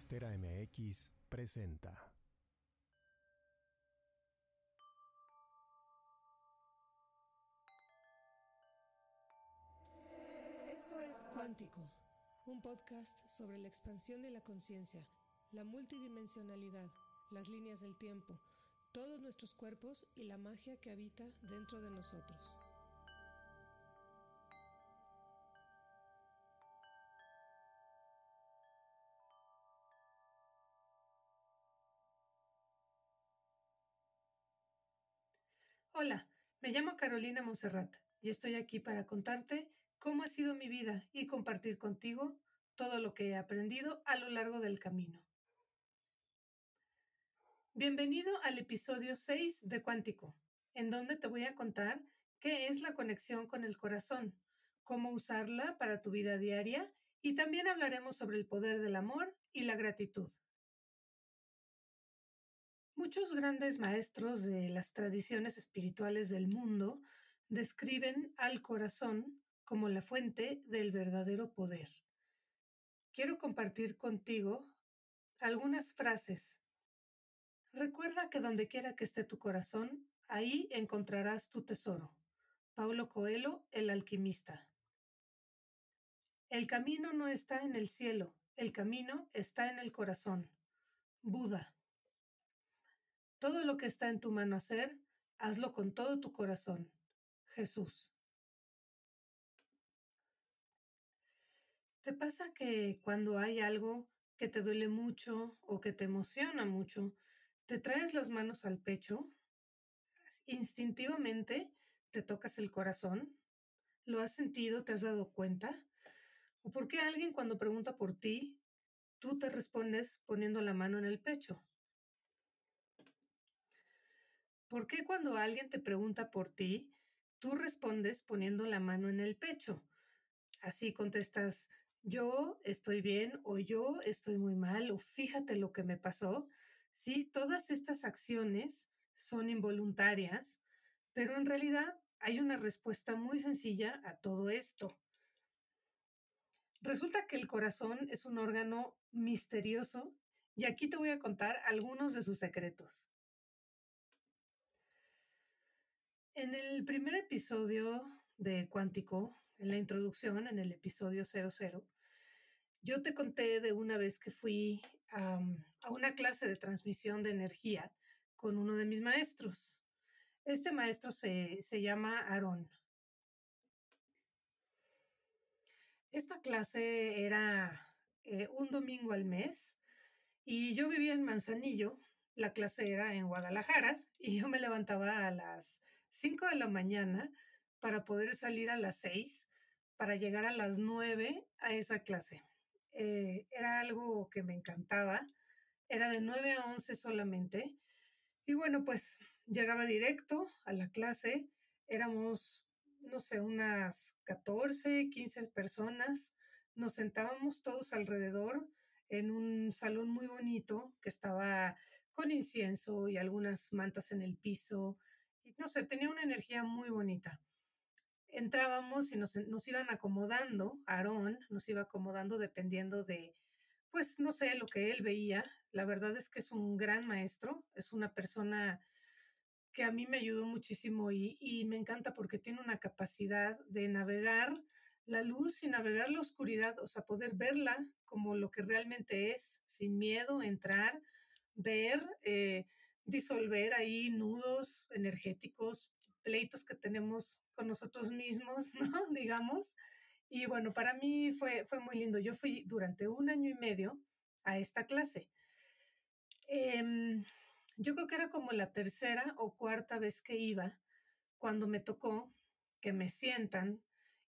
Podcastera MX presenta. Cuántico, un podcast sobre la expansión de la conciencia, la multidimensionalidad, las líneas del tiempo, todos nuestros cuerpos y la magia que habita dentro de nosotros. Hola, me llamo Carolina Monserrat y estoy aquí para contarte cómo ha sido mi vida y compartir contigo todo lo que he aprendido a lo largo del camino. Bienvenido al episodio 6 de Cuántico, en donde te voy a contar qué es la conexión con el corazón, cómo usarla para tu vida diaria y también hablaremos sobre el poder del amor y la gratitud. Muchos grandes maestros de las tradiciones espirituales del mundo describen al corazón como la fuente del verdadero poder. Quiero compartir contigo algunas frases. Recuerda que donde quiera que esté tu corazón, ahí encontrarás tu tesoro. Paulo Coelho, el alquimista. El camino no está en el cielo, el camino está en el corazón. Buda. Todo lo que está en tu mano hacer, hazlo con todo tu corazón. Jesús. ¿Te pasa que cuando hay algo que te duele mucho o que te emociona mucho, te traes las manos al pecho? Instintivamente te tocas el corazón. ¿Lo has sentido? ¿Te has dado cuenta? ¿O por qué alguien cuando pregunta por ti, tú te respondes poniendo la mano en el pecho? ¿Por qué cuando alguien te pregunta por ti, tú respondes poniendo la mano en el pecho? Así contestas, yo estoy bien o yo estoy muy mal o fíjate lo que me pasó. Sí, todas estas acciones son involuntarias, pero en realidad hay una respuesta muy sencilla a todo esto. Resulta que el corazón es un órgano misterioso y aquí te voy a contar algunos de sus secretos. En el primer episodio de Cuántico, en la introducción, en el episodio 00, yo te conté de una vez que fui a una clase de transmisión de energía con uno de mis maestros. Este maestro se, llama Aarón. Esta clase era eh, un domingo al mes y yo vivía en Manzanillo, la clase era en Guadalajara y yo me levantaba a las 5 de la mañana para poder salir a las 6 para llegar a las 9 a esa clase. Eh, era algo que me encantaba. Era de 9 a 11 solamente. Y bueno, pues llegaba directo a la clase. Éramos, no sé, unas 14, 15 personas. Nos sentábamos todos alrededor en un salón muy bonito que estaba con incienso y algunas mantas en el piso. No sé, tenía una energía muy bonita. Entrábamos y nos, nos iban acomodando, Aarón nos iba acomodando dependiendo de, pues no sé, lo que él veía. La verdad es que es un gran maestro, es una persona que a mí me ayudó muchísimo y, y me encanta porque tiene una capacidad de navegar la luz y navegar la oscuridad, o sea, poder verla como lo que realmente es, sin miedo, entrar, ver, eh, disolver ahí nudos energéticos, pleitos que tenemos con nosotros mismos, ¿no? Digamos. Y bueno, para mí fue, fue muy lindo. Yo fui durante un año y medio a esta clase. Em, yo creo que era como la tercera o cuarta vez que iba cuando me tocó que me sientan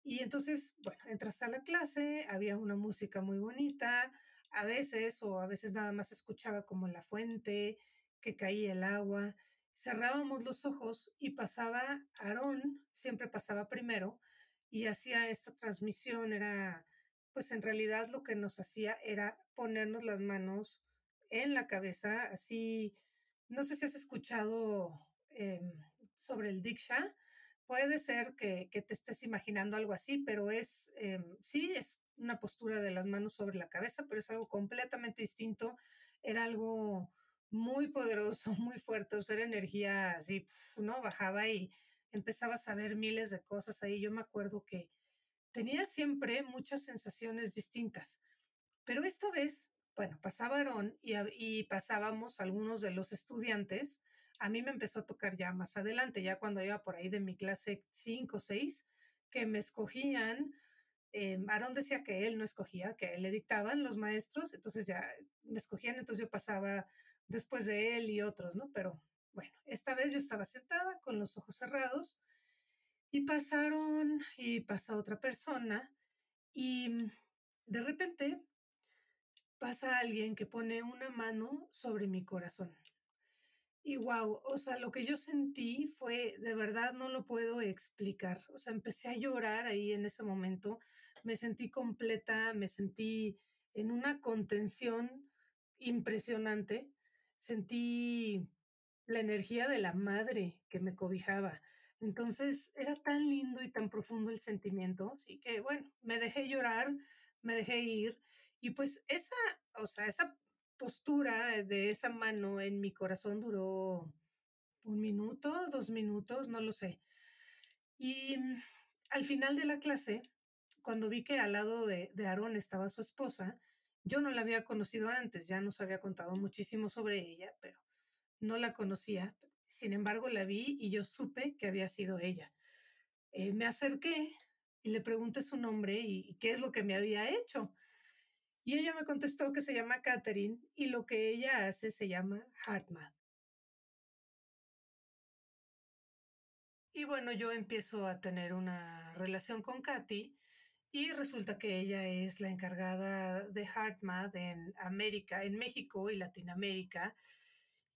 y entonces, bueno, entras a la clase, había una música muy bonita, a veces o a veces nada más escuchaba como la fuente, que caía el agua, cerrábamos los ojos y pasaba Aarón, siempre pasaba primero, y hacía esta transmisión, era, pues en realidad lo que nos hacía era ponernos las manos en la cabeza, así, no sé si has escuchado em, sobre el Diksha, puede ser que, te estés imaginando algo así, pero es, em, sí, es una postura de las manos sobre la cabeza, pero es algo completamente distinto. Era algo muy poderoso, muy fuerte, o sea, energía así, ¿no? Bajaba y empezaba a saber miles de cosas ahí. Yo me acuerdo que tenía siempre muchas sensaciones distintas, pero esta vez, bueno, pasaba Aarón y, y pasábamos algunos de los estudiantes. A mí me empezó a tocar ya más adelante, ya cuando iba por ahí de mi clase 5 o 6, que me escogían. Eh, Aarón decía que él no escogía, que le dictaban los maestros, entonces ya me escogían, entonces yo pasaba después de él y otros, ¿no? Pero bueno, esta vez yo estaba sentada con los ojos cerrados y pasaron y pasa otra persona y de repente pasa alguien que pone una mano sobre mi corazón. Y wow, o sea, lo que yo sentí fue, de verdad no lo puedo explicar. O sea, empecé a llorar ahí en ese momento, me sentí completa, me sentí en una contención impresionante, sentí la energía de la madre que me cobijaba. Entonces era tan lindo y tan profundo el sentimiento, así que bueno, me dejé llorar, me dejé ir y pues esa, o sea, esa postura de esa mano en mi corazón duró un minuto, dos minutos, no lo sé. Y mm, al final de la clase, cuando vi que al lado de, de Aarón estaba su esposa, yo no la había conocido antes, ya nos había contado muchísimo sobre ella, pero no la conocía. Sin embargo, la vi y yo supe que había sido ella. Eh, me acerqué y le pregunté su nombre y, qué es lo que me había hecho. Y ella me contestó que se llama Catherine y lo que ella hace se llama HeartMath. Y bueno, yo empiezo a tener una relación con Katy y resulta que ella es la encargada de HeartMath en América, en México y Latinoamérica.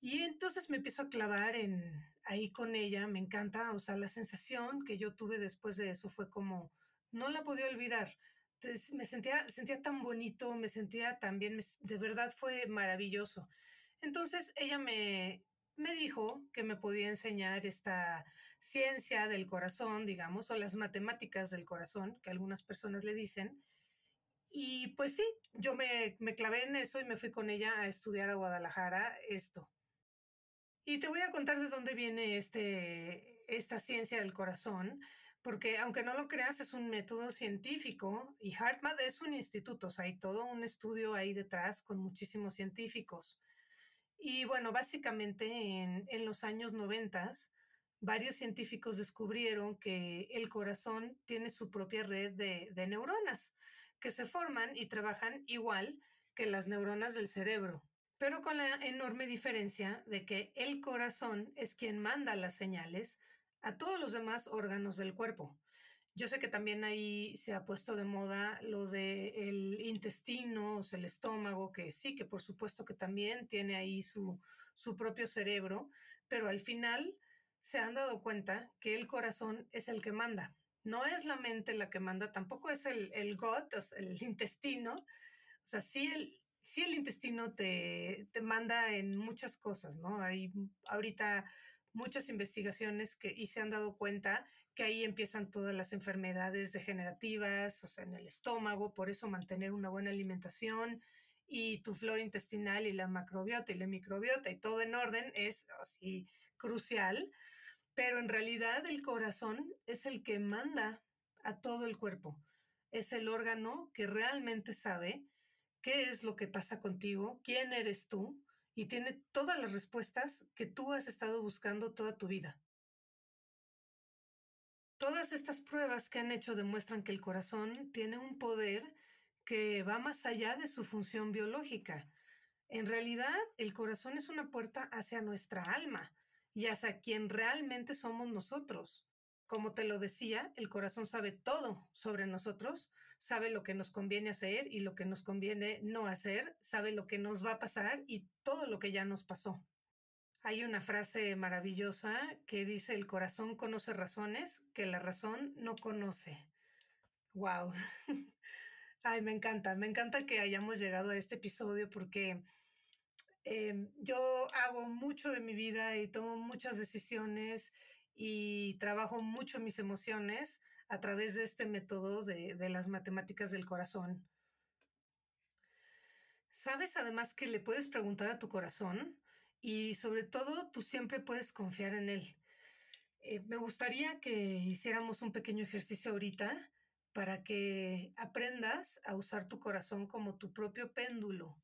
Y entonces me empiezo a clavar en ahí con ella, me encanta, o sea, la sensación que yo tuve después de eso fue como, no la podía olvidar. Entonces, me sentía, sentía tan bonito, me sentía tan de verdad fue maravilloso. Entonces ella me, me dijo que me podía enseñar esta ciencia del corazón, digamos, o las matemáticas del corazón, que algunas personas le dicen. Y pues sí, yo me, me clavé en eso y me fui con ella a estudiar a Guadalajara esto. Y te voy a contar de dónde viene este, esta ciencia del corazón, porque aunque no lo creas, es un método científico y HeartMath es un instituto, o hay todo un estudio ahí detrás con muchísimos científicos. Y bueno, básicamente en, en los años 90, varios científicos descubrieron que el corazón tiene su propia red de, de neuronas que se forman y trabajan igual que las neuronas del cerebro pero con la enorme diferencia de que el corazón es quien manda las señales a todos los demás órganos del cuerpo. Yo sé que también ahí se ha puesto de moda lo del intestino, o sea, el estómago, que sí, que por supuesto que también tiene ahí su, su propio cerebro, pero al final se han dado cuenta que el corazón es el que manda. No es la mente la que manda, tampoco es el, el gut, el intestino. O sea, sí el, sí el intestino te, te manda en muchas cosas, ¿no? Hay ahorita muchas investigaciones que, y se han dado cuenta que ahí empiezan todas las enfermedades degenerativas, o sea, en el estómago, por eso mantener una buena alimentación y tu flora intestinal y la macrobiota y la microbiota y todo en orden es así crucial, pero en realidad el corazón es el que manda a todo el cuerpo, es el órgano que realmente sabe qué es lo que pasa contigo, quién eres tú, y tiene todas las respuestas que tú has estado buscando toda tu vida. Todas estas pruebas que han hecho demuestran que el corazón tiene un poder que va más allá de su función biológica. En realidad, el corazón es una puerta hacia nuestra alma y hacia quien realmente somos nosotros. Como te lo decía, el corazón sabe todo sobre nosotros, sabe lo que nos conviene hacer y lo que nos conviene no hacer, sabe lo que nos va a pasar y todo lo que ya nos pasó. Hay una frase maravillosa que dice, el corazón conoce razones que la razón no conoce. ¡Wow! Ay, me encanta, me encanta que hayamos llegado a este episodio porque em, yo hago mucho de mi vida y tomo muchas decisiones y trabajo mucho mis emociones a través de este método de, de las matemáticas del corazón. Sabes además que le puedes preguntar a tu corazón y sobre todo tú siempre puedes confiar en él. Eh, me gustaría que hiciéramos un pequeño ejercicio ahorita para que aprendas a usar tu corazón como tu propio péndulo.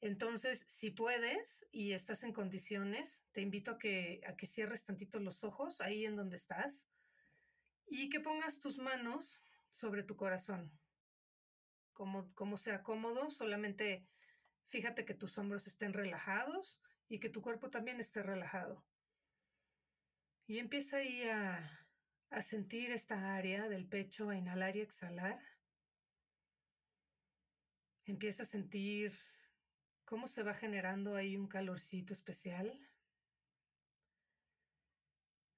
Entonces, si puedes y estás en condiciones, te invito a que, a que cierres tantito los ojos ahí en donde estás y que pongas tus manos sobre tu corazón. Como, como sea cómodo, solamente fíjate que tus hombros estén relajados y que tu cuerpo también esté relajado. Y empieza ahí a, a sentir esta área del pecho, a inhalar y exhalar. Empieza a sentir cómo se va generando ahí un calorcito especial.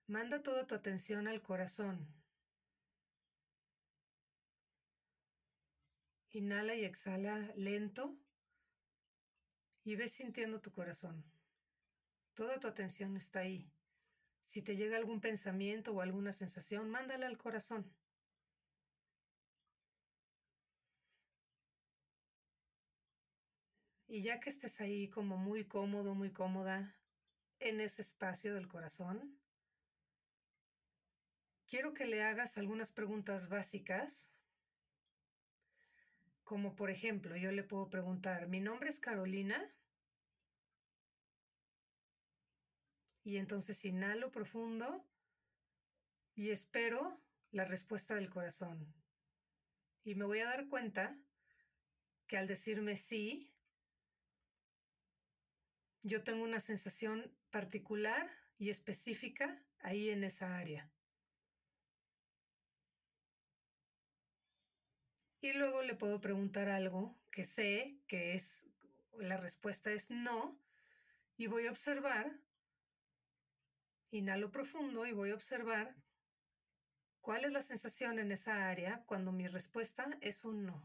Manda toda tu atención al corazón. Inhala y exhala lento y ves sintiendo tu corazón. Toda tu atención está ahí. Si te llega algún pensamiento o alguna sensación, mándala al corazón. Y ya que estés ahí como muy cómodo, muy cómoda en ese espacio del corazón, quiero que le hagas algunas preguntas básicas, como por ejemplo, yo le puedo preguntar, ¿mi nombre es Carolina? Y entonces inhalo profundo y espero la respuesta del corazón. Y me voy a dar cuenta que al decirme sí, yo tengo una sensación particular y específica ahí en esa área. Y luego le puedo preguntar algo que sé que es, la respuesta es no, y voy a observar Inhalo profundo y voy a observar cuál es la sensación en esa área cuando mi respuesta es un no.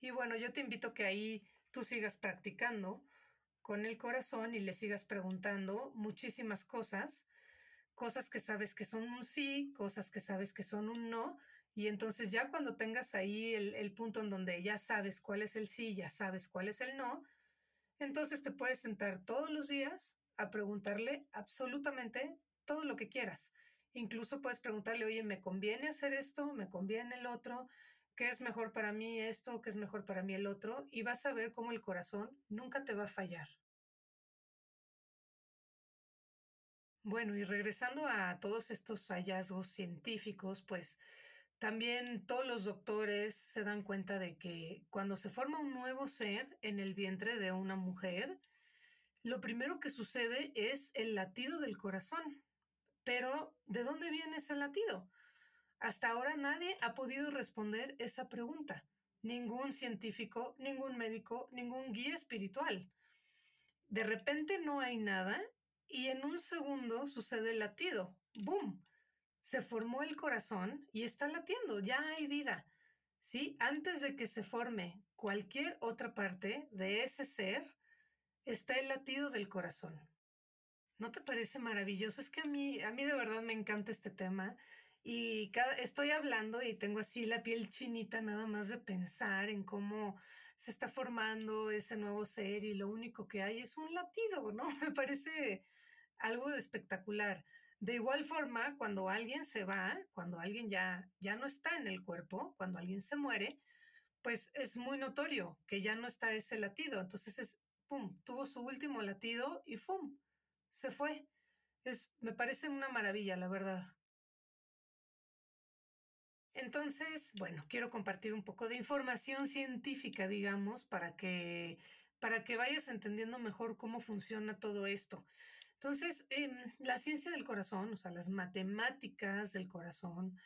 Y bueno, yo te invito que ahí tú sigas practicando con el corazón y le sigas preguntando muchísimas cosas, cosas que sabes que son un sí, cosas que sabes que son un no, y entonces ya cuando tengas ahí el, el punto en donde ya sabes cuál es el sí, ya sabes cuál es el no, entonces te puedes sentar todos los días a preguntarle absolutamente todo lo que quieras. Incluso puedes preguntarle, oye, ¿me conviene hacer esto? ¿Me conviene el otro? ¿Qué es mejor para mí esto? ¿Qué es mejor para mí el otro? Y vas a ver cómo el corazón nunca te va a fallar. Bueno, y regresando a todos estos hallazgos científicos, pues también todos los doctores se dan cuenta de que cuando se forma un nuevo ser en el vientre de una mujer, lo primero que sucede es el latido del corazón. Pero, ¿de dónde viene ese latido? Hasta ahora nadie ha podido responder esa pregunta. Ningún científico, ningún médico, ningún guía espiritual. De repente no hay nada y en un segundo sucede el latido. ¡Bum! Se formó el corazón y está latiendo, ya hay vida. ¿Sí? Antes de que se forme cualquier otra parte de ese ser, está el latido del corazón. ¿No te parece maravilloso? Es que a mí, a mí de verdad me encanta este tema y estoy hablando y tengo así la piel chinita nada más de pensar en cómo se está formando ese nuevo ser y lo único que hay es un latido, ¿no? Me parece algo espectacular. De igual forma, cuando alguien se va, cuando alguien ya, ya no está en el cuerpo, cuando alguien se muere, pues es muy notorio que ya no está ese latido. Entonces es, pum, tuvo su último latido y pum, se fue. Es, me parece una maravilla, la verdad. Entonces, bueno, quiero compartir un poco de información científica, digamos, para que, para que vayas entendiendo mejor cómo funciona todo esto. Entonces, em, la ciencia del corazón, o sea, las matemáticas del corazón,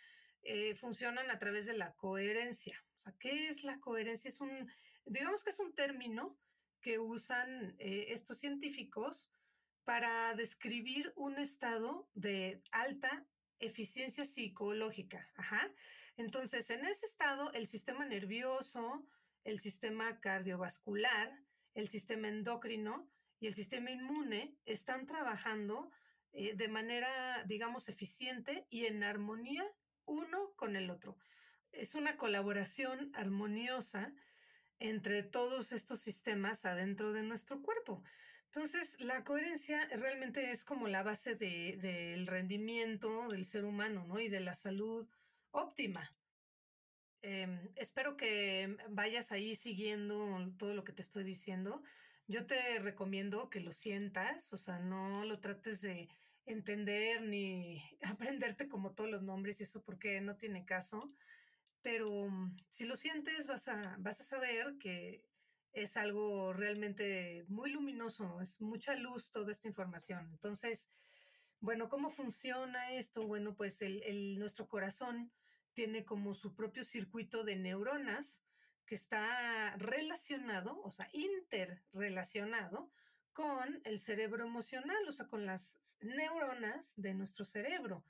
eh, funcionan a través de la coherencia. O sea, ¿qué es la coherencia? Es un, digamos que es un término que usan eh, estos científicos para describir un estado de alta eficiencia psicológica. Ajá. Entonces, en ese estado, el sistema nervioso, el sistema cardiovascular, el sistema endocrino y el sistema inmune están trabajando eh, de manera, digamos, eficiente y en armonía uno con el otro. Es una colaboración armoniosa entre todos estos sistemas adentro de nuestro cuerpo. Entonces, la coherencia realmente es como la base del rendimiento del ser humano, ¿no? Y de la salud óptima. Em, espero que vayas ahí siguiendo todo lo que te estoy diciendo. Yo te recomiendo que lo sientas, o sea, no lo trates de entender ni aprenderte como todos los nombres y eso porque no tiene caso. Pero mm, si lo sientes, vas a, vas a saber que es algo realmente muy luminoso, es mucha luz toda esta información. Entonces, bueno, ¿cómo funciona esto? Bueno, pues el, nuestro corazón tiene como su propio circuito de neuronas que está relacionado, o sea, interrelacionado con el cerebro emocional, o sea, con las neuronas de nuestro cerebro.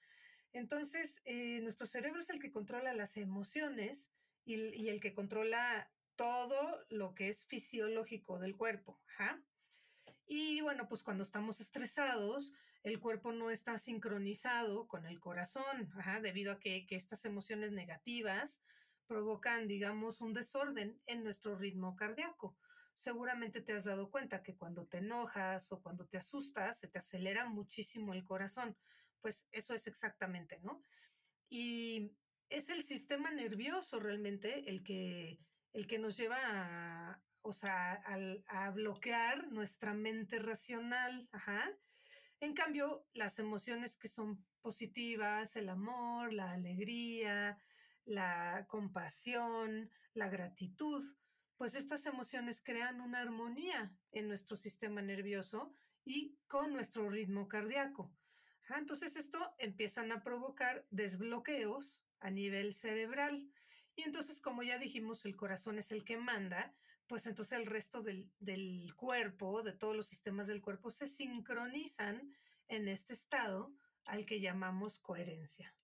Entonces, eh, nuestro cerebro es el que controla las emociones y, el que controla todo lo que es fisiológico del cuerpo. Y bueno, pues cuando estamos estresados, el cuerpo no está sincronizado con el corazón, debido a que estas emociones negativas provocan, digamos, un desorden en nuestro ritmo cardíaco. Seguramente te has dado cuenta que cuando te enojas o cuando te asustas, se te acelera muchísimo el corazón. Pues eso es exactamente, ¿no? Y es el sistema nervioso realmente el que el que nos lleva a, o sea, a, bloquear nuestra mente racional. Ajá. En cambio, las emociones que son positivas, el amor, la alegría, la compasión, la gratitud, pues estas emociones crean una armonía en nuestro sistema nervioso y con nuestro ritmo cardíaco. Entonces esto empiezan a provocar desbloqueos a nivel cerebral. Y entonces, como ya dijimos, el corazón es el que manda, pues entonces el resto del, cuerpo, de todos los sistemas del cuerpo, se sincronizan en este estado al que llamamos coherencia.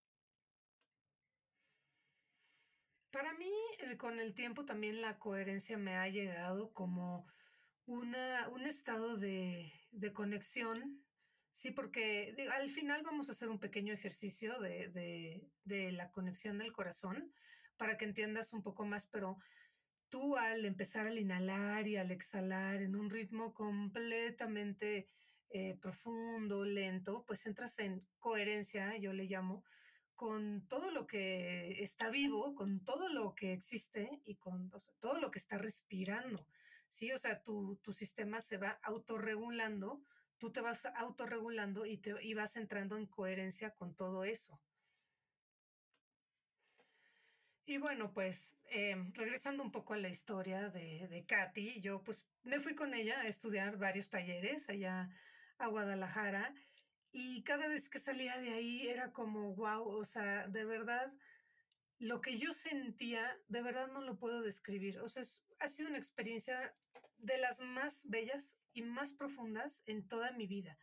Para mí, eh, con el tiempo también la coherencia me ha llegado como una, un estado de, conexión, sí, porque al final vamos a hacer un pequeño ejercicio de, de la conexión del corazón para que entiendas un poco más, pero tú al empezar al inhalar y al exhalar en un ritmo completamente eh, profundo, lento, pues entras en coherencia, yo le llamo, con todo lo que está vivo, con todo lo que existe y con todo lo que está respirando. Sí, o sea, tu, tu sistema se va autorregulando, tú te vas autorregulando y, te, y vas entrando en coherencia con todo eso. Y bueno, pues em, regresando un poco a la historia de, de Katy, yo pues me fui con ella a estudiar varios talleres allá a Guadalajara y cada vez que salía de ahí era como, wow, o sea, de verdad, lo que yo sentía, de verdad no lo puedo describir. O sea, ha sido una experiencia de las más bellas y más profundas en toda mi vida.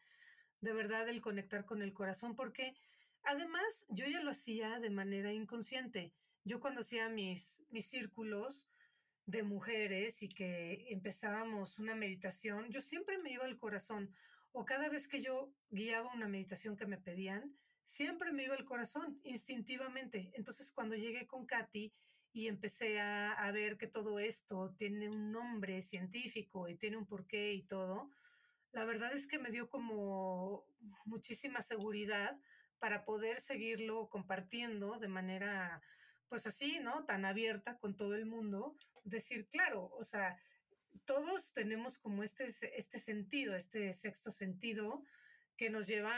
De verdad, el conectar con el corazón, porque además yo ya lo hacía de manera inconsciente yo cuando hacía mis, mis círculos de mujeres y que empezábamos una meditación, yo siempre me iba al corazón o cada vez que yo guiaba una meditación que me pedían, siempre me iba al corazón instintivamente. Entonces cuando llegué con Katy y empecé a, a ver que todo esto tiene un nombre científico y tiene un porqué y todo, la verdad es que me dio como muchísima seguridad para poder seguirlo compartiendo de manera pues así, ¿no? Tan abierta con todo el mundo, decir, claro, o sea, todos tenemos como este, este sentido, este sexto sentido que nos lleva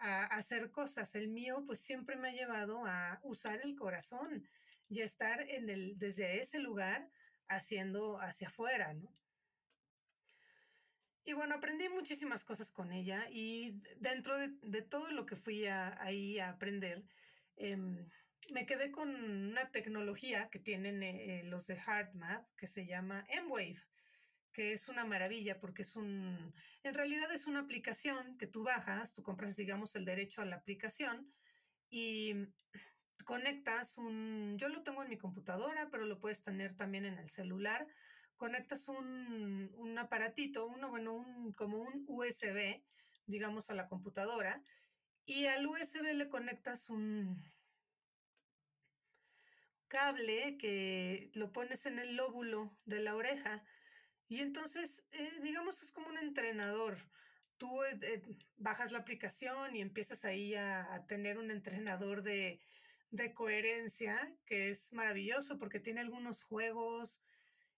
a, hacer cosas. El mío, pues siempre me ha llevado a usar el corazón y a estar en el, desde ese lugar haciendo hacia afuera, ¿no? Y bueno, aprendí muchísimas cosas con ella y dentro de, todo lo que fui ahí a aprender, em, me quedé con una tecnología que tienen eh, los de HeartMath que se llama M-Wave, que es una maravilla porque es un, en realidad es una aplicación que tú bajas, tú compras, digamos, el derecho a la aplicación y conectas un, yo lo tengo en mi computadora, pero lo puedes tener también en el celular, conectas un, un aparatito, uno, bueno, un, como un USB digamos, a la computadora y al USB le conectas un cable que lo pones en el lóbulo de la oreja y entonces, eh, digamos, es como un entrenador. Tú eh, eh, bajas la aplicación y empiezas ahí a, tener un entrenador de, de, coherencia que es maravilloso porque tiene algunos juegos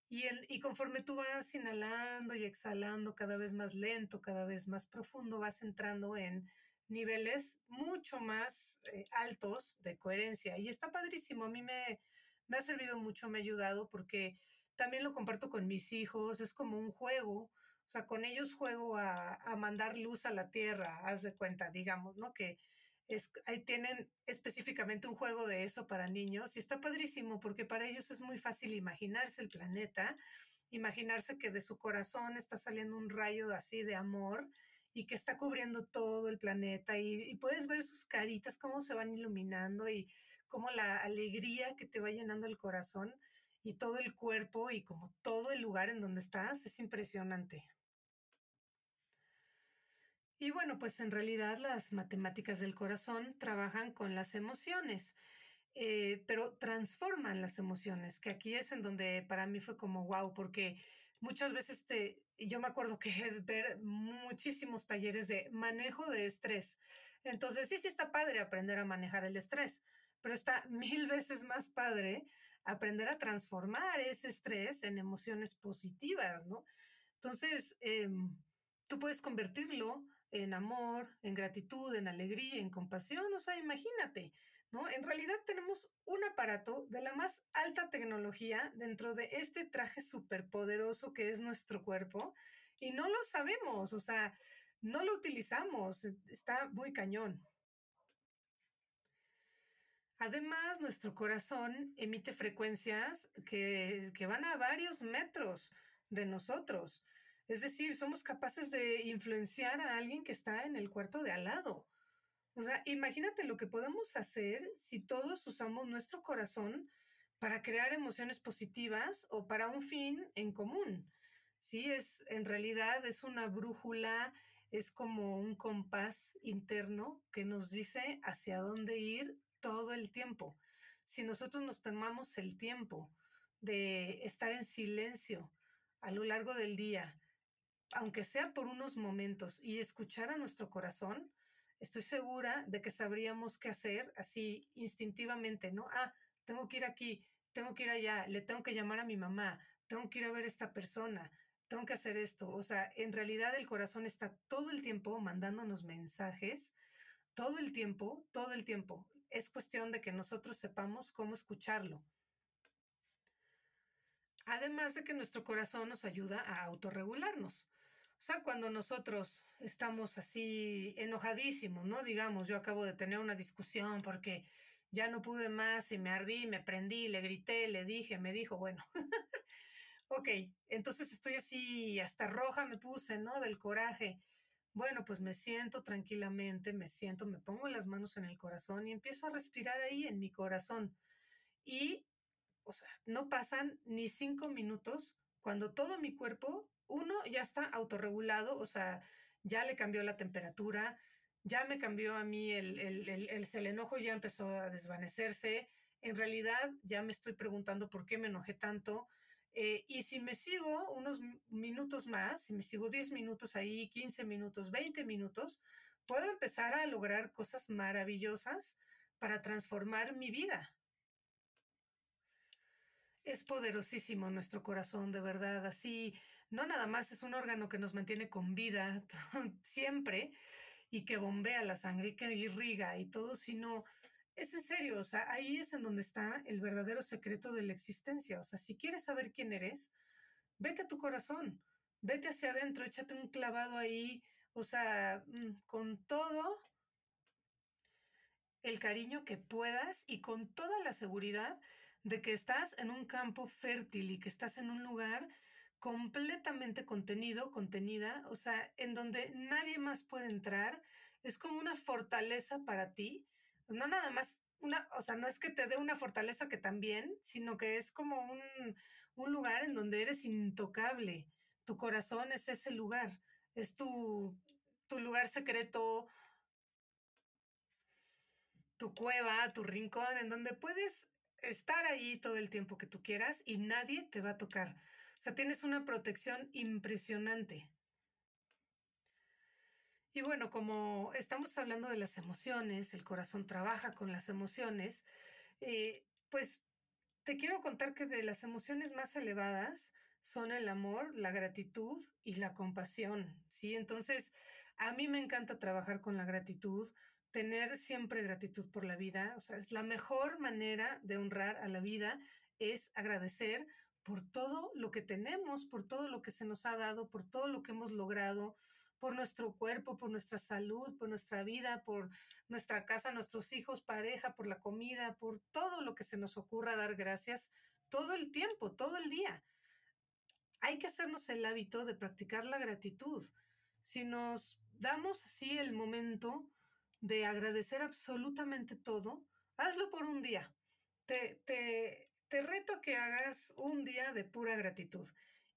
y, el, y conforme tú vas inhalando y exhalando cada vez más lento, cada vez más profundo, vas entrando en niveles mucho más eh, altos de coherencia. Y está padrísimo, a mí me, me ha servido mucho, me ha ayudado porque también lo comparto con mis hijos, es como un juego. O sea, con ellos juego a, a mandar luz a la tierra, haz de cuenta, digamos, ¿no? Que es, ahí tienen específicamente un juego de eso para niños y está padrísimo porque para ellos es muy fácil imaginarse el planeta, imaginarse que de su corazón está saliendo un rayo así de amor y que está cubriendo todo el planeta y, puedes ver sus caritas, cómo se van iluminando y cómo la alegría que te va llenando el corazón y todo el cuerpo y como todo el lugar en donde estás es impresionante. Y bueno, pues en realidad las matemáticas del corazón trabajan con las emociones, eh, pero transforman las emociones, que aquí es en donde para mí fue como wow, porque muchas veces te, yo me acuerdo que ver muchísimos talleres de manejo de estrés. Entonces, sí, sí está padre aprender a manejar el estrés, pero está mil veces más padre aprender a transformar ese estrés en emociones positivas, ¿no? Entonces, em, tú puedes convertirlo en amor, en gratitud, en alegría, en compasión, o sea, imagínate, ¿no? En realidad tenemos un aparato de la más alta tecnología dentro de este traje superpoderoso que es nuestro cuerpo y no lo sabemos, o sea, no lo utilizamos, está muy cañón. Además, nuestro corazón emite frecuencias que, van a varios metros de nosotros. Es decir, somos capaces de influenciar a alguien que está en el cuarto de al lado. O sea, imagínate lo que podemos hacer si todos usamos nuestro corazón para crear emociones positivas o para un fin en común. Sí, es en realidad es una brújula, es como un compás interno que nos dice hacia dónde ir todo el tiempo. Si nosotros nos tomamos el tiempo de estar en silencio a lo largo del día, aunque sea por unos momentos, y escuchar a nuestro corazón, estoy segura de que sabríamos qué hacer así instintivamente, ¿no? Ah, tengo que ir aquí, tengo que ir allá, le tengo que llamar a mi mamá, tengo que ir a ver a esta persona, tengo que hacer esto. O sea, en realidad el corazón está todo el tiempo mandándonos mensajes, todo el tiempo, todo el tiempo. Es cuestión de que nosotros sepamos cómo escucharlo. Además de que nuestro corazón nos ayuda a autorregularnos. O sea, cuando nosotros estamos así enojadísimos, ¿no? Digamos, yo acabo de tener una discusión porque ya no pude más y me ardí, me prendí, le grité, le dije, me dijo, bueno, ok, entonces estoy así, hasta roja me puse, ¿no? Del coraje. Bueno, pues me siento tranquilamente, me siento, me pongo las manos en el corazón y empiezo a respirar ahí en mi corazón. Y, o sea, no pasan ni cinco minutos cuando todo mi cuerpo uno ya está autorregulado, o sea, ya le cambió la temperatura, ya me cambió a mí el, el, el, enojo ya empezó a desvanecerse. En realidad ya me estoy preguntando por qué me enojé tanto. Eh, y si me sigo unos minutos más, si me sigo 10 minutos ahí, 15 minutos, 20 minutos, puedo empezar a lograr cosas maravillosas para transformar mi vida es poderosísimo nuestro corazón, de verdad. Así, no nada más es un órgano que nos mantiene con vida siempre y que bombea la sangre y que irriga y todo, sino es en serio, o sea, ahí es en donde está el verdadero secreto de la existencia. O sea, si quieres saber quién eres, vete a tu corazón, vete hacia adentro, échate un clavado ahí, o sea, mm, con todo el cariño que puedas y con toda la seguridad de que estás en un campo fértil y que estás en un lugar completamente contenido, contenida, o sea, en donde nadie más puede entrar, es como una fortaleza para ti, no nada más una, o sea, no es que te dé una fortaleza que también, sino que es como un, un lugar en donde eres intocable. Tu corazón es ese lugar, es tu, tu lugar secreto, tu cueva, tu rincón, en donde puedes estar ahí todo el tiempo que tú quieras y nadie te va a tocar. O sea, tienes una protección impresionante. Y bueno, como estamos hablando de las emociones, el corazón trabaja con las emociones, eh, pues te quiero contar que de las emociones más elevadas son el amor, la gratitud y la compasión, ¿sí? Entonces, a mí me encanta trabajar con la gratitud, tener siempre gratitud por la vida, o sea, es la mejor manera de honrar a la vida, es agradecer por todo lo que tenemos, por todo lo que se nos ha dado, por todo lo que hemos logrado, por nuestro cuerpo, por nuestra salud, por nuestra vida, por nuestra casa, nuestros hijos, pareja, por la comida, por todo lo que se nos ocurra dar gracias todo el tiempo, todo el día. Hay que hacernos el hábito de practicar la gratitud. Si nos damos así el momento de agradecer absolutamente todo, hazlo por un día. Te, te, te reto que hagas un día de pura gratitud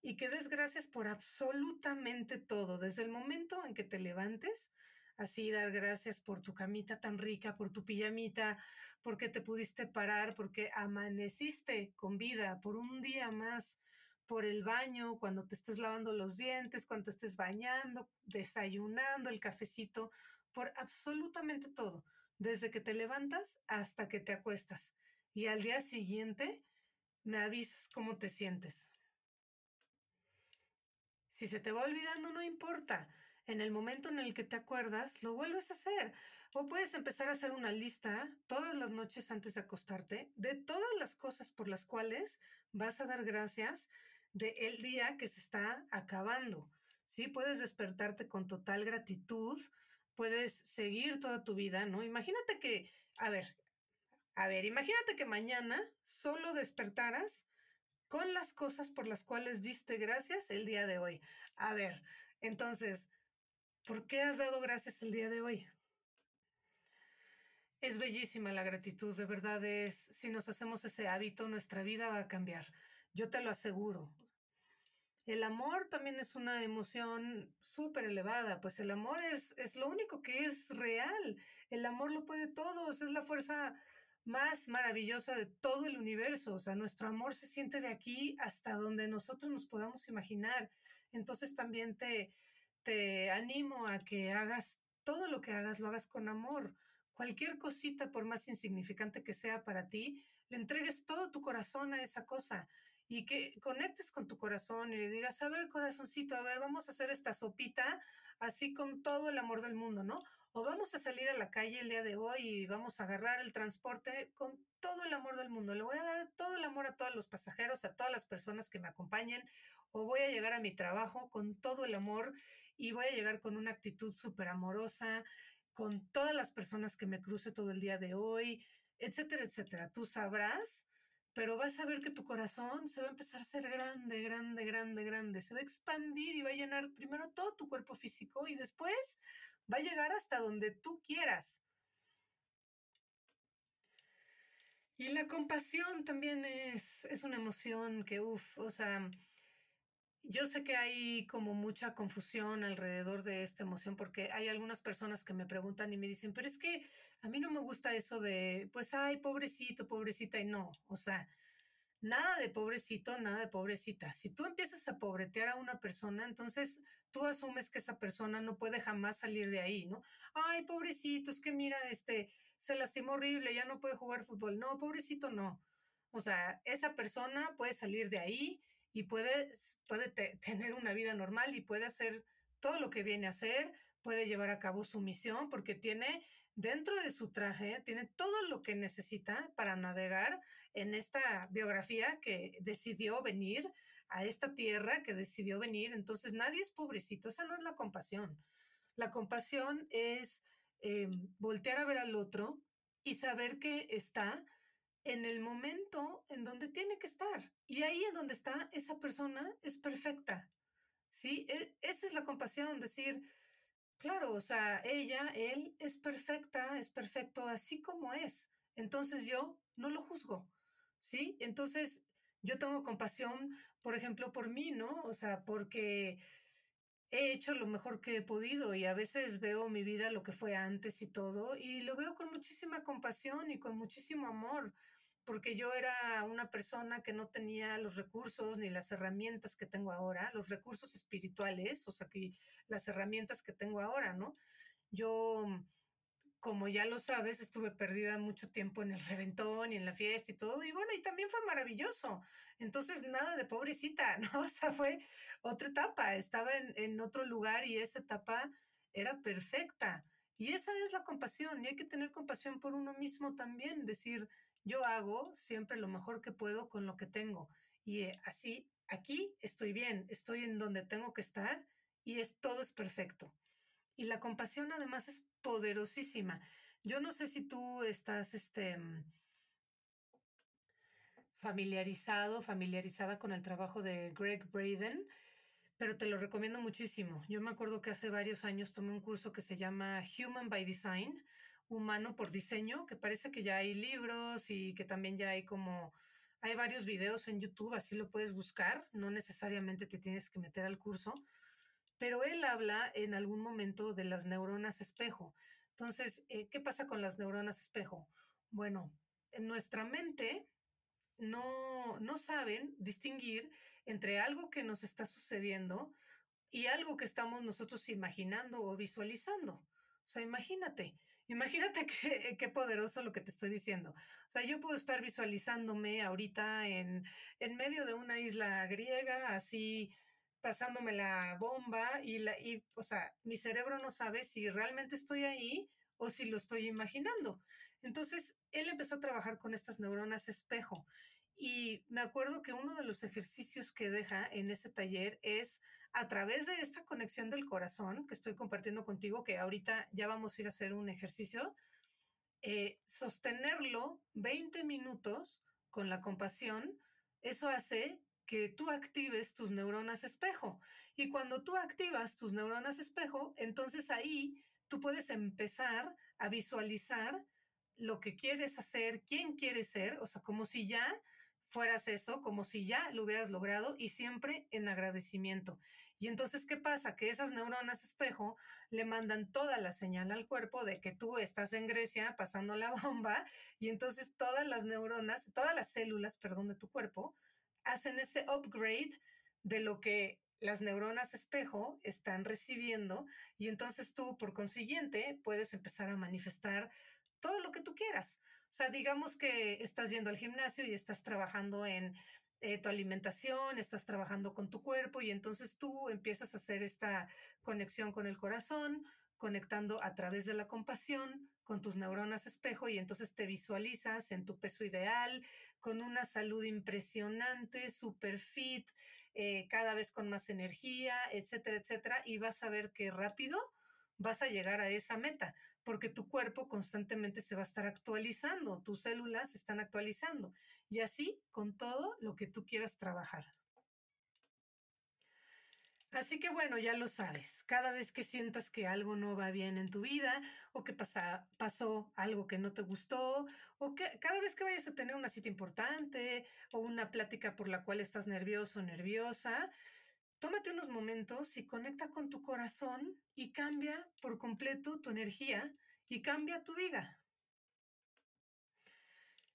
y que des gracias por absolutamente todo, desde el momento en que te levantes, así dar gracias por tu camita tan rica, por tu pijamita, porque te pudiste parar, porque amaneciste con vida por un día más, por el baño, cuando te estés lavando los dientes, cuando te estés bañando, desayunando, el cafecito, por absolutamente todo, desde que te levantas hasta que te acuestas. Y al día siguiente me avisas cómo te sientes. Si se te va olvidando, no importa. En el momento en el que te acuerdas, lo vuelves a hacer. O puedes empezar a hacer una lista todas las noches antes de acostarte de todas las cosas por las cuales vas a dar gracias del el día que se está acabando. Sí, puedes despertarte con total gratitud puedes seguir toda tu vida, ¿no? Imagínate que, a ver, a ver, imagínate que mañana solo despertaras con las cosas por las cuales diste gracias el día de hoy. A ver, entonces, ¿por qué has dado gracias el día de hoy? Es bellísima la gratitud, de verdad es, si nos hacemos ese hábito, nuestra vida va a cambiar. Yo te lo aseguro. El amor también es una emoción súper elevada, pues el amor es, es lo único que es real. El amor lo puede todo, es la fuerza más maravillosa de todo el universo. O sea, nuestro amor se siente de aquí hasta donde nosotros nos podamos imaginar. Entonces también te, te animo a que hagas todo lo que hagas, lo hagas con amor. Cualquier cosita, por más insignificante que sea para ti, le entregues todo tu corazón a esa cosa y que conectes con tu corazón y le digas, a ver, corazoncito, a ver, vamos a hacer esta sopita así con todo el amor del mundo, ¿no? O vamos a salir a la calle el día de hoy y vamos a agarrar el transporte con todo el amor del mundo. Le voy a dar todo el amor a todos los pasajeros, a todas las personas que me acompañen, o voy a llegar a mi trabajo con todo el amor y voy a llegar con una actitud súper amorosa, con todas las personas que me cruce todo el día de hoy, etcétera, etcétera. Tú sabrás pero vas a ver que tu corazón se va a empezar a hacer grande, grande, grande, grande, se va a expandir y va a llenar primero todo tu cuerpo físico y después va a llegar hasta donde tú quieras. Y la compasión también es, es una emoción que, uff, o sea, yo sé que hay como mucha confusión alrededor de esta emoción porque hay algunas personas que me preguntan y me dicen, pero es que a mí no me gusta eso de, pues, ay, pobrecito, pobrecita, y no, o sea, nada de pobrecito, nada de pobrecita. Si tú empiezas a pobretear a una persona, entonces tú asumes que esa persona no puede jamás salir de ahí, ¿no? Ay, pobrecito, es que mira, este, se lastimó horrible, ya no puede jugar fútbol. No, pobrecito, no. O sea, esa persona puede salir de ahí y puede, puede tener una vida normal y puede hacer todo lo que viene a hacer, puede llevar a cabo su misión porque tiene dentro de su traje, tiene todo lo que necesita para navegar en esta biografía que decidió venir a esta tierra, que decidió venir. Entonces nadie es pobrecito, esa no es la compasión. La compasión es eh, voltear a ver al otro y saber que está en el momento en donde tiene que estar. Y ahí en donde está esa persona es perfecta. ¿Sí? E, esa es la compasión, decir, claro, o sea, ella, él es perfecta, es perfecto así como es. Entonces yo no lo juzgo. ¿Sí? Entonces yo tengo compasión, por ejemplo, por mí, ¿no? O sea, porque he hecho lo mejor que he podido y a veces veo mi vida lo que fue antes y todo y lo veo con muchísima compasión y con muchísimo amor, porque yo era una persona que no tenía los recursos ni las herramientas que tengo ahora, los recursos espirituales, o sea, que las herramientas que tengo ahora, ¿no? Yo como ya lo sabes, estuve perdida mucho tiempo en el reventón y en la fiesta y todo, y bueno, y también fue maravilloso. Entonces, nada de pobrecita, ¿no? O sea, fue otra etapa, estaba en, en otro lugar y esa etapa era perfecta. Y esa es la compasión, y hay que tener compasión por uno mismo también, decir, yo hago siempre lo mejor que puedo con lo que tengo. Y eh, así, aquí estoy bien, estoy en donde tengo que estar y es, todo es perfecto. Y la compasión además es poderosísima. Yo no sé si tú estás este, familiarizado, familiarizada con el trabajo de Greg Braden, pero te lo recomiendo muchísimo. Yo me acuerdo que hace varios años tomé un curso que se llama Human by Design, humano por diseño, que parece que ya hay libros y que también ya hay como, hay varios videos en YouTube, así lo puedes buscar, no necesariamente te tienes que meter al curso pero él habla en algún momento de las neuronas espejo. Entonces, eh, ¿qué pasa con las neuronas espejo? Bueno, en nuestra mente no, no saben distinguir entre algo que nos está sucediendo y algo que estamos nosotros imaginando o visualizando. O sea, imagínate, imagínate qué, qué, poderoso lo que te estoy diciendo. O sea, yo puedo estar visualizándome ahorita en, en medio de una isla griega, así pasándome la bomba y, la, y, o sea, mi cerebro no sabe si realmente estoy ahí o si lo estoy imaginando. Entonces, él empezó a trabajar con estas neuronas espejo y me acuerdo que uno de los ejercicios que deja en ese taller es a través de esta conexión del corazón que estoy compartiendo contigo, que ahorita ya vamos a ir a hacer un ejercicio, eh, sostenerlo 20 minutos con la compasión, eso hace que tú actives tus neuronas espejo. Y cuando tú activas tus neuronas espejo, entonces ahí tú puedes empezar a visualizar lo que quieres hacer, quién quieres ser, o sea, como si ya fueras eso, como si ya lo hubieras logrado y siempre en agradecimiento. Y entonces, ¿qué pasa? Que esas neuronas espejo le mandan toda la señal al cuerpo de que tú estás en Grecia pasando la bomba y entonces todas las neuronas, todas las células, perdón, de tu cuerpo hacen ese upgrade de lo que las neuronas espejo están recibiendo y entonces tú, por consiguiente, puedes empezar a manifestar todo lo que tú quieras. Sea, digamos que estás yendo al gimnasio y estás trabajando en eh, tu alimentación, estás trabajando con tu cuerpo y entonces tú empiezas a hacer esta conexión con el corazón, conectando a través de la compasión con tus neuronas espejo y entonces te visualizas en tu peso ideal, con una salud impresionante, super fit, eh, cada vez con más energía, etcétera, etcétera, y vas a ver que rápido vas a llegar a esa meta, porque tu cuerpo constantemente se va a estar actualizando, tus células se están actualizando, y así con todo lo que tú quieras trabajar. Así que bueno, ya lo sabes, cada vez que sientas que algo no va bien en tu vida o que pasa, pasó algo que no te gustó o que cada vez que vayas a tener una cita importante o una plática por la cual estás nervioso o nerviosa, tómate unos momentos y conecta con tu corazón y cambia por completo tu energía y cambia tu vida.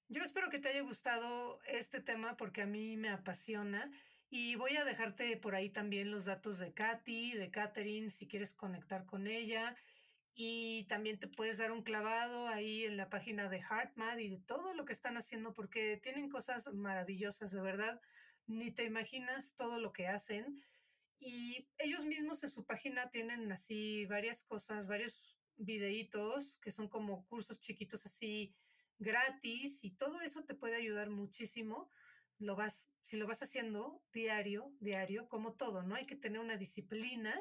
Yo espero que te haya gustado este tema porque a mí me apasiona y voy a dejarte por ahí también los datos de Katy, de Catherine, si quieres conectar con ella. Y también te puedes dar un clavado ahí en la página de HeartMath y de todo lo que están haciendo porque tienen cosas maravillosas, de verdad. Ni te imaginas todo lo que hacen. Y ellos mismos en su página tienen así varias cosas, varios videitos que son como cursos chiquitos así gratis y todo eso te puede ayudar muchísimo lo vas, si lo vas haciendo diario, diario, como todo, ¿no? Hay que tener una disciplina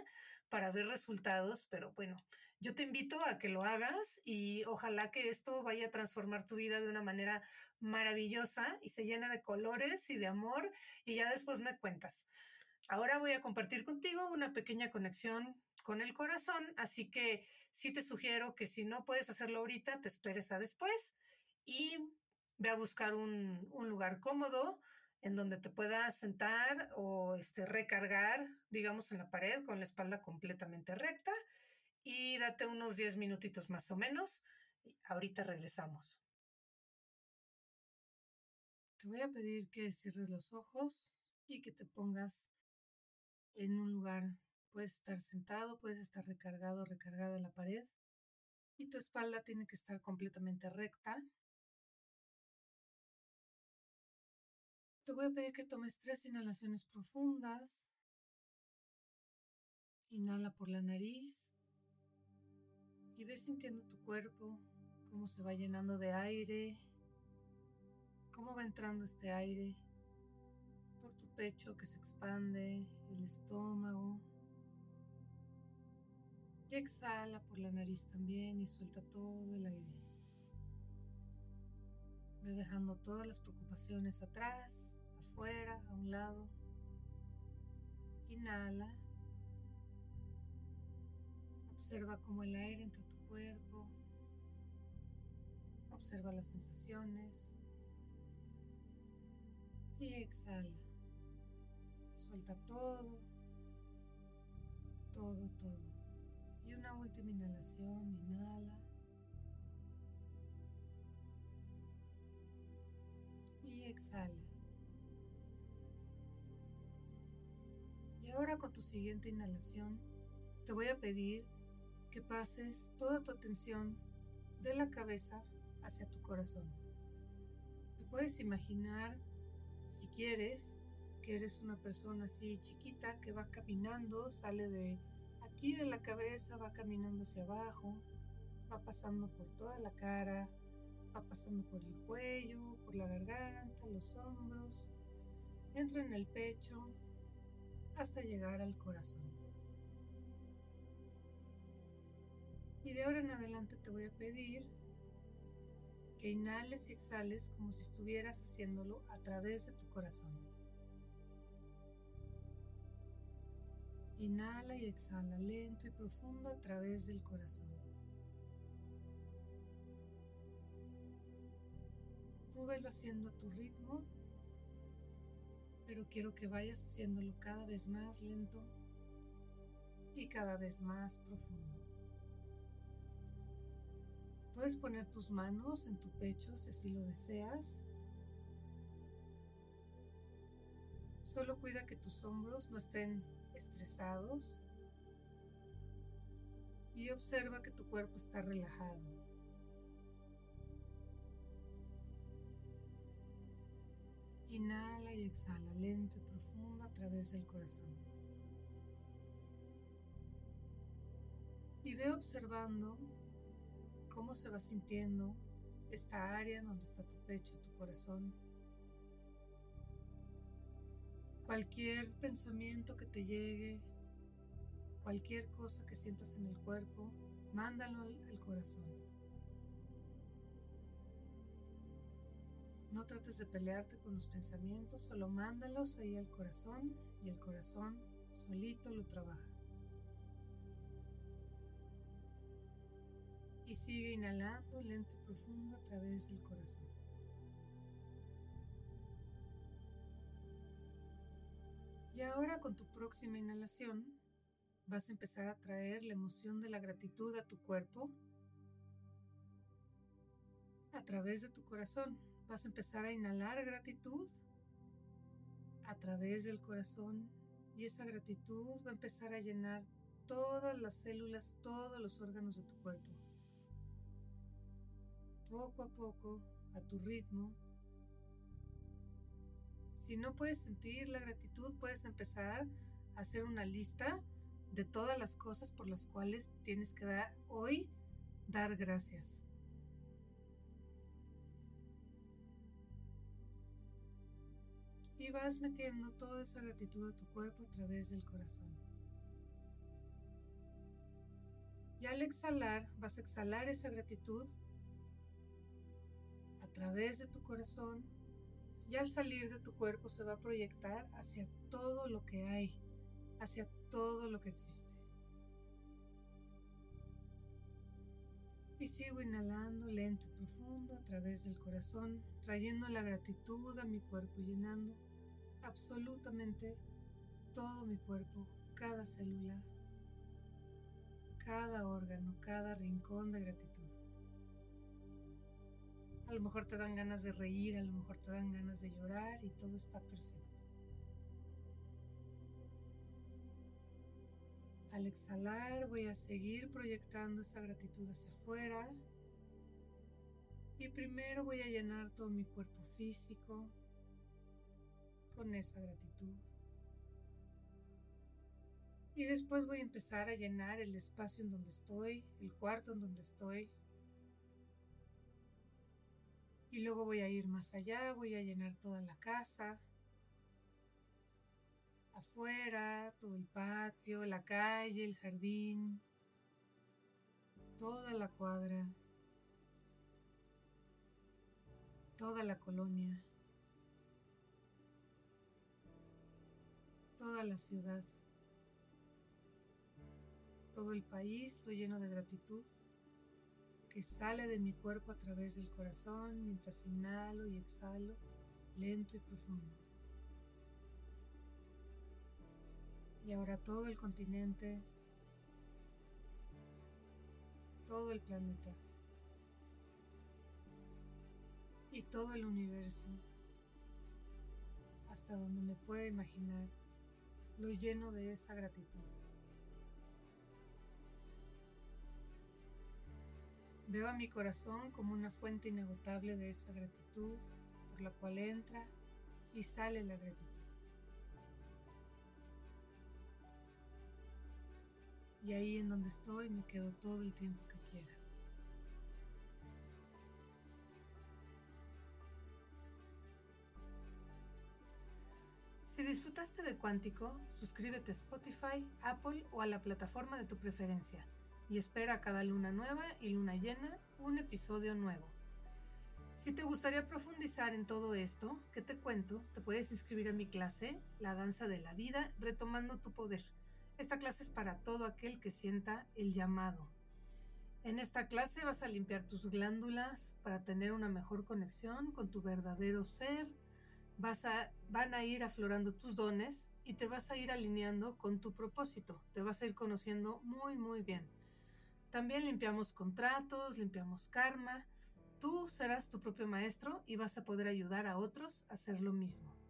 para ver resultados, pero bueno, yo te invito a que lo hagas y ojalá que esto vaya a transformar tu vida de una manera maravillosa y se llene de colores y de amor y ya después me cuentas. Ahora voy a compartir contigo una pequeña conexión con el corazón, así que sí te sugiero que si no puedes hacerlo ahorita, te esperes a después y ve a buscar un, lugar cómodo, en donde te puedas sentar o este, recargar, digamos, en la pared con la espalda completamente recta y date unos 10 minutitos más o menos. Ahorita regresamos. Te voy a pedir que cierres los ojos y que te pongas en un lugar. Puedes estar sentado, puedes estar recargado, recargada en la pared. Y tu espalda tiene que estar completamente recta. Te voy a pedir que tomes tres inhalaciones profundas. Inhala por la nariz y ve sintiendo tu cuerpo, cómo se va llenando de aire, cómo va entrando este aire por tu pecho que se expande, el estómago. Y exhala por la nariz también y suelta todo el aire. Ve dejando todas las preocupaciones atrás, afuera, a un lado. Inhala. Observa cómo el aire entra cuerpo. Observa las sensaciones. Y exhala. Suelta todo. Todo, todo. Y una última inhalación. Inhala. Y exhala. Y ahora con tu siguiente inhalación, te voy a pedir que pases toda tu atención de la cabeza hacia tu corazón. Te puedes imaginar, si quieres, que eres una persona así chiquita que va caminando, sale de aquí de la cabeza, va caminando hacia abajo, va pasando por toda la cara, va pasando por el cuello, por la garganta, los hombros, entra en el pecho hasta llegar al corazón. Y de ahora en adelante te voy a pedir que inhales y exhales como si estuvieras haciéndolo a través de tu corazón. Inhala y exhala lento y profundo a través del corazón. Tú velo haciendo a tu ritmo, pero quiero que vayas haciéndolo cada vez más lento y cada vez más profundo. Puedes poner tus manos en tu pecho si así lo deseas. Solo cuida que tus hombros no estén estresados y observa que tu cuerpo está relajado. Inhala y exhala lento y profundo a través del corazón. Y ve observando cómo se va sintiendo esta área donde está tu pecho, tu corazón. Cualquier pensamiento que te llegue, cualquier cosa que sientas en el cuerpo, mándalo al, corazón. No trates de pelearte con los pensamientos, solo mándalos ahí al corazón y el corazón solito lo trabaja. Y sigue inhalando lento y profundo a través del corazón. Y ahora con tu próxima inhalación vas a empezar a traer la emoción de la gratitud a tu cuerpo a través de tu corazón. Vas a empezar a inhalar gratitud a través del corazón y esa gratitud va a empezar a llenar todas las células, todos los órganos de tu cuerpo. Poco a poco, a tu ritmo, si no puedes sentir la gratitud, puedes empezar a hacer una lista de todas las cosas por las cuales tienes que dar hoy dar gracias. Y vas metiendo toda esa gratitud a tu cuerpo a través del corazón. Y al exhalar, vas a exhalar esa gratitud través de tu corazón y al salir de tu cuerpo se va a proyectar hacia todo lo que hay, hacia todo lo que existe. Y sigo inhalando lento y profundo a través del corazón, trayendo la gratitud a mi cuerpo, llenando absolutamente todo mi cuerpo, cada célula, cada órgano, cada rincón de gratitud. A lo mejor te dan ganas de reír, a lo mejor te dan ganas de llorar y todo está perfecto. Al exhalar voy a seguir proyectando esa gratitud hacia afuera. Y primero voy a llenar todo mi cuerpo físico con esa gratitud. Y después voy a empezar a llenar el espacio en donde estoy, el cuarto en donde estoy. Y luego voy a ir más allá, voy a llenar toda la casa, afuera, todo el patio, la calle, el jardín, toda la cuadra, toda la colonia, toda la ciudad. Todo el país lo lleno de gratitud que sale de mi cuerpo a través del corazón mientras inhalo y exhalo lento y profundo. Y ahora todo el continente, todo el planeta y todo el universo, hasta donde me pueda imaginar, lo lleno de esa gratitud. Veo a mi corazón como una fuente inagotable de esa gratitud por la cual entra y sale la gratitud. Y ahí en donde estoy me quedo todo el tiempo que quiera. Si disfrutaste de Cuántico, suscríbete a Spotify, Apple o a la plataforma de tu preferencia y espera cada luna nueva y luna llena un episodio nuevo. Si te gustaría profundizar en todo esto que te cuento, te puedes inscribir a mi clase, La Danza de la Vida, retomando tu poder. Esta clase es para todo aquel que sienta el llamado. En esta clase vas a limpiar tus glándulas para tener una mejor conexión con tu verdadero ser. Vas a, van a ir aflorando tus dones y te vas a ir alineando con tu propósito. Te vas a ir conociendo muy, muy bien. También limpiamos contratos, limpiamos karma. Tú serás tu propio maestro y vas a poder ayudar a otros a hacer lo mismo.